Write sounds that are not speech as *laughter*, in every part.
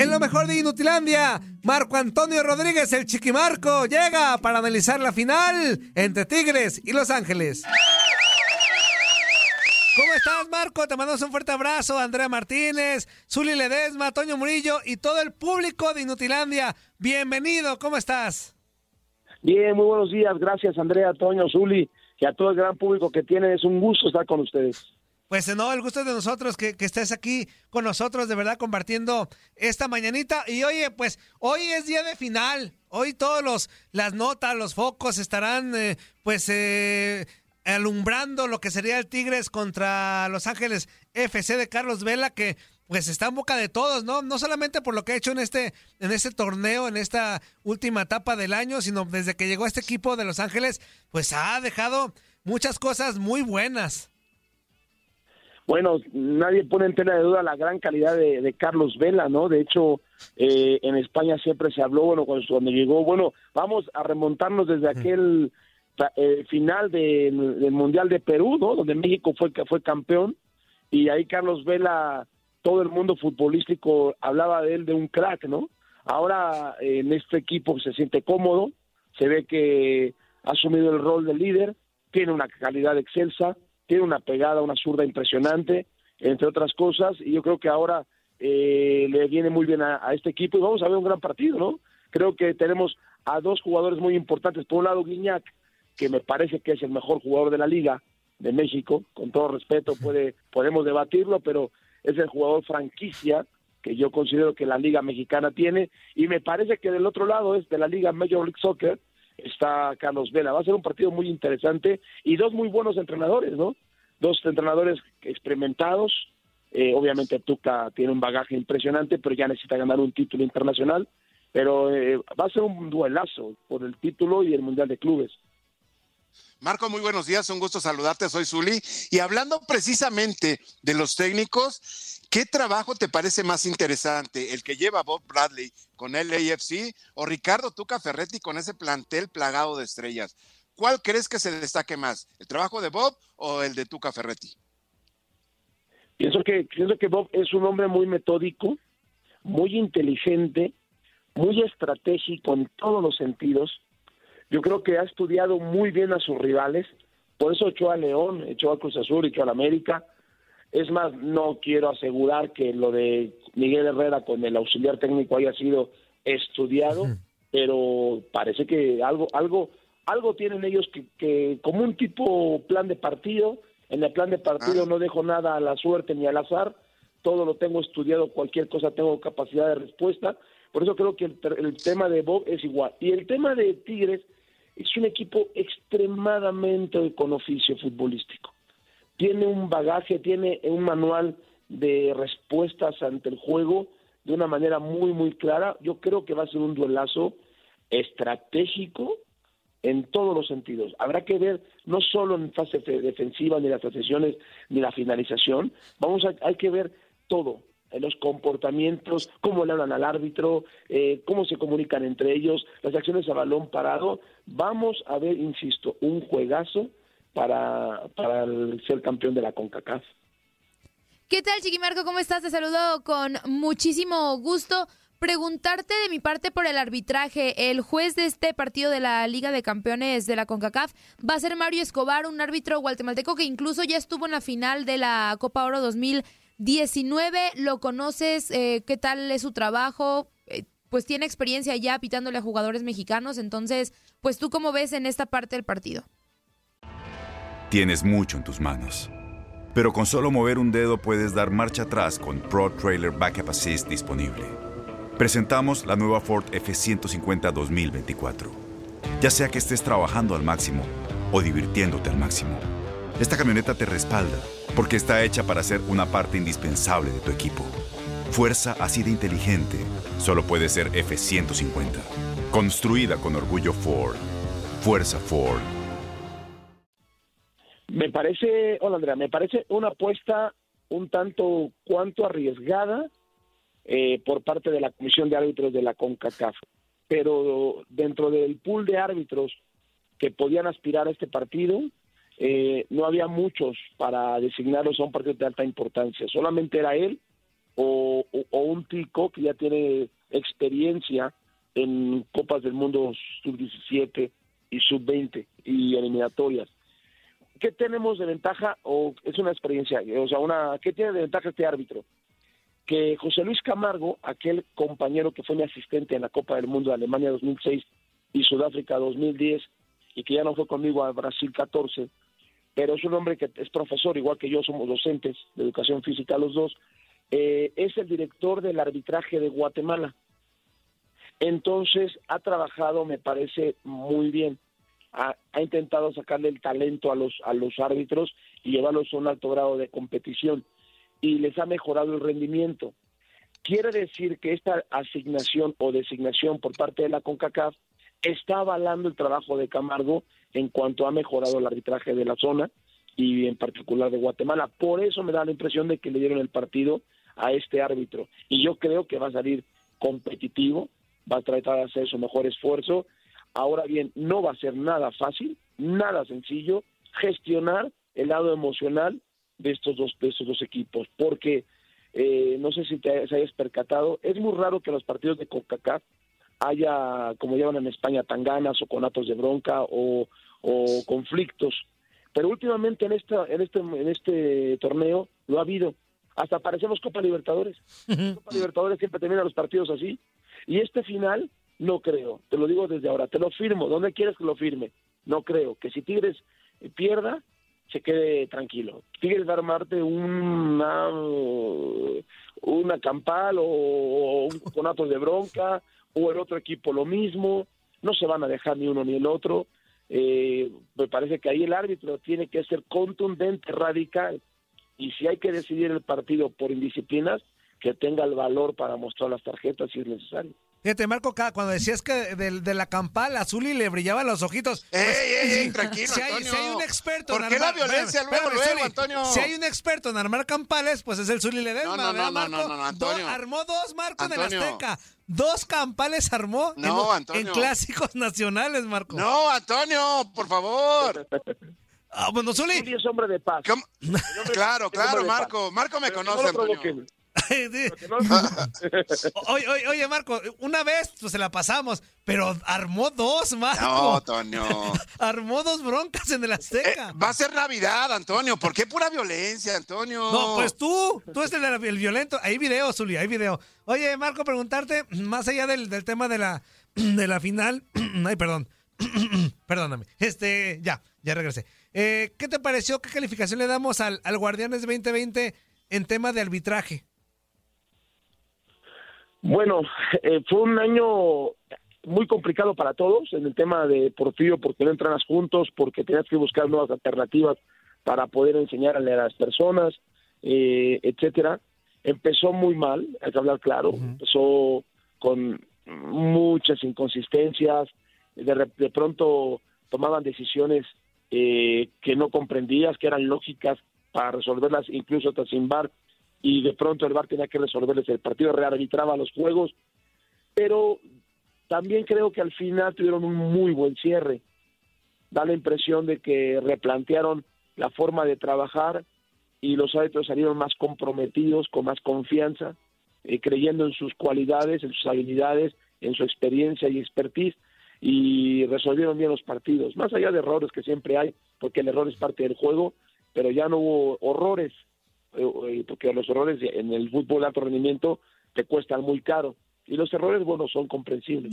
En lo mejor de Inutilandia, Marco Antonio Rodríguez, el Chiquimarco, llega para analizar la final entre Tigres y Los Ángeles. ¿Cómo estás, Marco? Te mandamos un fuerte abrazo. Andrea Martínez, Zuli Ledesma, Toño Murillo y todo el público de Inutilandia. Bienvenido, ¿cómo estás? Bien, muy buenos días. Gracias, Andrea, Toño, Zuli, y a todo el gran público que tiene. Es un gusto estar con ustedes. Pues no, el gusto de nosotros que, que estés aquí con nosotros, de verdad, compartiendo esta mañanita. Y oye, pues hoy es día de final. Hoy todos los las notas, los focos estarán, eh, pues, eh, alumbrando lo que sería el Tigres contra Los Ángeles FC de Carlos Vela, que pues está en boca de todos, ¿no? No solamente por lo que ha hecho en este, en este torneo, en esta última etapa del año, sino desde que llegó este equipo de Los Ángeles, pues ha dejado muchas cosas muy buenas. Bueno, nadie pone en tela de duda la gran calidad de, de Carlos Vela, ¿no? De hecho, eh, en España siempre se habló, bueno, cuando, cuando llegó, bueno, vamos a remontarnos desde aquel eh, final de- del Mundial de Perú, ¿no? Donde México fue, fue campeón y ahí Carlos Vela, todo el mundo futbolístico hablaba de él de un crack, ¿no? Ahora eh, en este equipo se siente cómodo, se ve que ha asumido el rol de líder, tiene una calidad excelsa, tiene una pegada, una zurda impresionante, entre otras cosas, y yo creo que ahora eh, le viene muy bien a, a este equipo y vamos a ver un gran partido, ¿no? Creo que tenemos a dos jugadores muy importantes. Por un lado, Guiñac, que me parece que es el mejor jugador de la liga de México, con todo respeto, puede, podemos debatirlo, pero es el jugador franquicia que yo considero que la liga mexicana tiene, y me parece que del otro lado es de la liga Major League Soccer, está Carlos Vela. Va a ser un partido muy interesante y dos muy buenos entrenadores, ¿no? Dos entrenadores experimentados. Eh, obviamente Tuca tiene un bagaje impresionante, pero ya necesita ganar un título internacional. Pero eh, va a ser un duelazo por el título y el Mundial de Clubes. Marco, muy buenos días, un gusto saludarte, soy Zuli. Y hablando precisamente de los técnicos, ¿qué trabajo te parece más interesante? ¿El que lleva Bob Bradley con el AFC o Ricardo Tuca Ferretti con ese plantel plagado de estrellas? ¿Cuál crees que se destaque más? ¿El trabajo de Bob o el de Tuca Ferretti? Pienso que, pienso que Bob es un hombre muy metódico, muy inteligente, muy estratégico en todos los sentidos. Yo creo que ha estudiado muy bien a sus rivales, por eso echó a León, echó a Cruz Azul, echó a la América. Es más, no quiero asegurar que lo de Miguel Herrera con el auxiliar técnico haya sido estudiado, pero parece que algo, algo, algo tienen ellos que, que como un tipo plan de partido En el plan de partido Ah. no dejo nada a la suerte ni al azar, todo lo tengo estudiado, cualquier cosa tengo capacidad de respuesta. Por eso creo que el, el tema de Bob es igual. Y el tema de Tigres es un equipo extremadamente con oficio futbolístico. Tiene un bagaje, tiene un manual de respuestas ante el juego de una manera muy, muy clara. Yo creo que va a ser un duelazo estratégico en todos los sentidos. Habrá que ver no solo en fase fe- defensiva, ni las transiciones, ni la finalización. Vamos a, hay que ver todo, los comportamientos, cómo le hablan al árbitro, eh, cómo se comunican entre ellos, las acciones a balón parado. Vamos a ver, insisto, un juegazo para, para el ser campeón de la CONCACAF. ¿Qué tal, Chiquimarco? ¿Cómo estás? Te saludo con muchísimo gusto. Preguntarte de mi parte por el arbitraje. El juez de este partido de la Liga de Campeones de la CONCACAF va a ser Mario Escobar, un árbitro guatemalteco que incluso ya estuvo en la final de la Copa Oro 2019. ¿Lo conoces? Eh, ¿Qué tal es su trabajo? Eh, pues tiene experiencia ya pitándole a jugadores mexicanos. Entonces, pues tú cómo ves en esta parte del partido. Tienes mucho en tus manos. Pero con solo mover un dedo puedes dar marcha atrás con Pro Trailer Backup Assist disponible. Presentamos la nueva Ford F150 2024. Ya sea que estés trabajando al máximo o divirtiéndote al máximo, esta camioneta te respalda porque está hecha para ser una parte indispensable de tu equipo. Fuerza así de inteligente solo puede ser F150. Construida con orgullo Ford. Fuerza Ford. Me parece, hola Andrea, me parece una apuesta un tanto cuanto arriesgada eh, por parte de la Comisión de Árbitros de la CONCACAF. Pero dentro del pool de árbitros que podían aspirar a este partido, eh, no había muchos para designarlos a un partido de alta importancia. Solamente era él o, un tico que ya tiene experiencia en Copas del Mundo Sub-17 y Sub-20 y eliminatorias. ¿Qué tenemos de ventaja o es una experiencia? O sea, una, ¿qué tiene de ventaja este árbitro? Que José Luis Camargo, aquel compañero que fue mi asistente en la Copa del Mundo de Alemania 2006 y Sudáfrica 2010 y que ya no fue conmigo a Brasil 14, pero es un hombre que es profesor, igual que yo, somos docentes de educación física los dos, eh, es el director del arbitraje de Guatemala. Entonces ha trabajado, me parece, muy bien. Ha, ha intentado sacarle el talento a los, a los árbitros y llevarlos a un alto grado de competición y les ha mejorado el rendimiento. Quiere decir que esta asignación o designación por parte de la CONCACAF está avalando el trabajo de Camargo en cuanto ha mejorado el arbitraje de la zona y en particular de Guatemala. Por eso me da la impresión de que le dieron el partido a este árbitro. Y yo creo que va a salir competitivo, va a tratar de hacer su mejor esfuerzo. Ahora bien, no va a ser nada fácil, nada sencillo gestionar el lado emocional de estos dos, de estos dos equipos, porque eh, no sé si te hayas percatado, es muy raro que los partidos de CONCACAF haya, como llaman en España, tanganas o conatos de bronca o, o conflictos. Pero últimamente en esta, en este, en este torneo lo ha habido. Hasta parecemos Copa Libertadores. Copa Libertadores siempre termina los partidos así. Y este final, no creo. Te lo digo desde ahora. Te lo firmo. ¿Dónde quieres que lo firme? No creo. Que si Tigres pierda, se quede tranquilo. Tigres va a armarte una, una campal o, o un conatos de bronca o el otro equipo lo mismo. No se van a dejar ni uno ni el otro. Eh, me parece que ahí el árbitro tiene que ser contundente, radical. Y si hay que decidir el partido por indisciplinas, que tenga el valor para mostrar las tarjetas si es necesario. Fíjate, Marco, cuando decías que de, de la campal azul y le brillaban los ojitos. ¡Ey, pues, ey, ey, tranquilo, si hay, Antonio! si hay un experto ¿Por en qué la armar- violencia espérame, luego, espérame, luego, Zuli. Antonio? Si hay un experto en armar campales, pues es el Zuli Ledesma, No, no, ¿verdad, no, no, Marco? no, no, Antonio. Do- armó dos, Marco, en el Antonio. Azteca. Dos campales armó en, No, los- Antonio. en clásicos nacionales, Marco. No, Antonio, por favor. Ah, bueno, Zuli. Zuli es hombre de paz. ¿Cómo? Claro, claro, hombre. Marco. Marco me Pero conoce, no lo Antonio. Que no *laughs* lo- oye, oye, oye, Marco, una vez pues, se la pasamos, pero armó dos, Marco. No, Antonio. *laughs* Armó dos broncas en el Eh, Azteca. va a ser Navidad, Antonio. ¿Por qué pura violencia, Antonio? No, pues tú, tú eres el, el violento. Hay video, Zuli, hay video. Oye, Marco, preguntarte, más allá del, del tema de la, *clears throat* de la final. *clears throat* Ay, perdón. *clears throat* Perdóname. Este, ya, ya regresé. Eh, ¿Qué te pareció? ¿Qué calificación le damos al, al Guardianes 2020 en tema de arbitraje? Bueno, eh, fue un año muy complicado para todos en el tema de Porfirio porque no entrenas juntos, porque tenías que buscar nuevas alternativas para poder enseñarle a las personas, eh, etcétera. Empezó muy mal, hay que hablar claro, empezó con muchas inconsistencias, de, de pronto tomaban decisiones eh, que no comprendías, que eran lógicas para resolverlas incluso hasta sin bar, y de pronto el bar tenía que resolverles el partido, rearbitraba los juegos, pero también creo que al final tuvieron un muy buen cierre. Da la impresión de que replantearon la forma de trabajar y los árbitros salieron más comprometidos, con más confianza, eh, creyendo en sus cualidades, en sus habilidades, en su experiencia y expertise y resolvieron bien los partidos, más allá de errores que siempre hay, porque el error es parte del juego, pero ya no hubo horrores, porque los errores en el fútbol de alto rendimiento te cuestan muy caro y los errores, bueno, son comprensibles.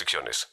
restricciones.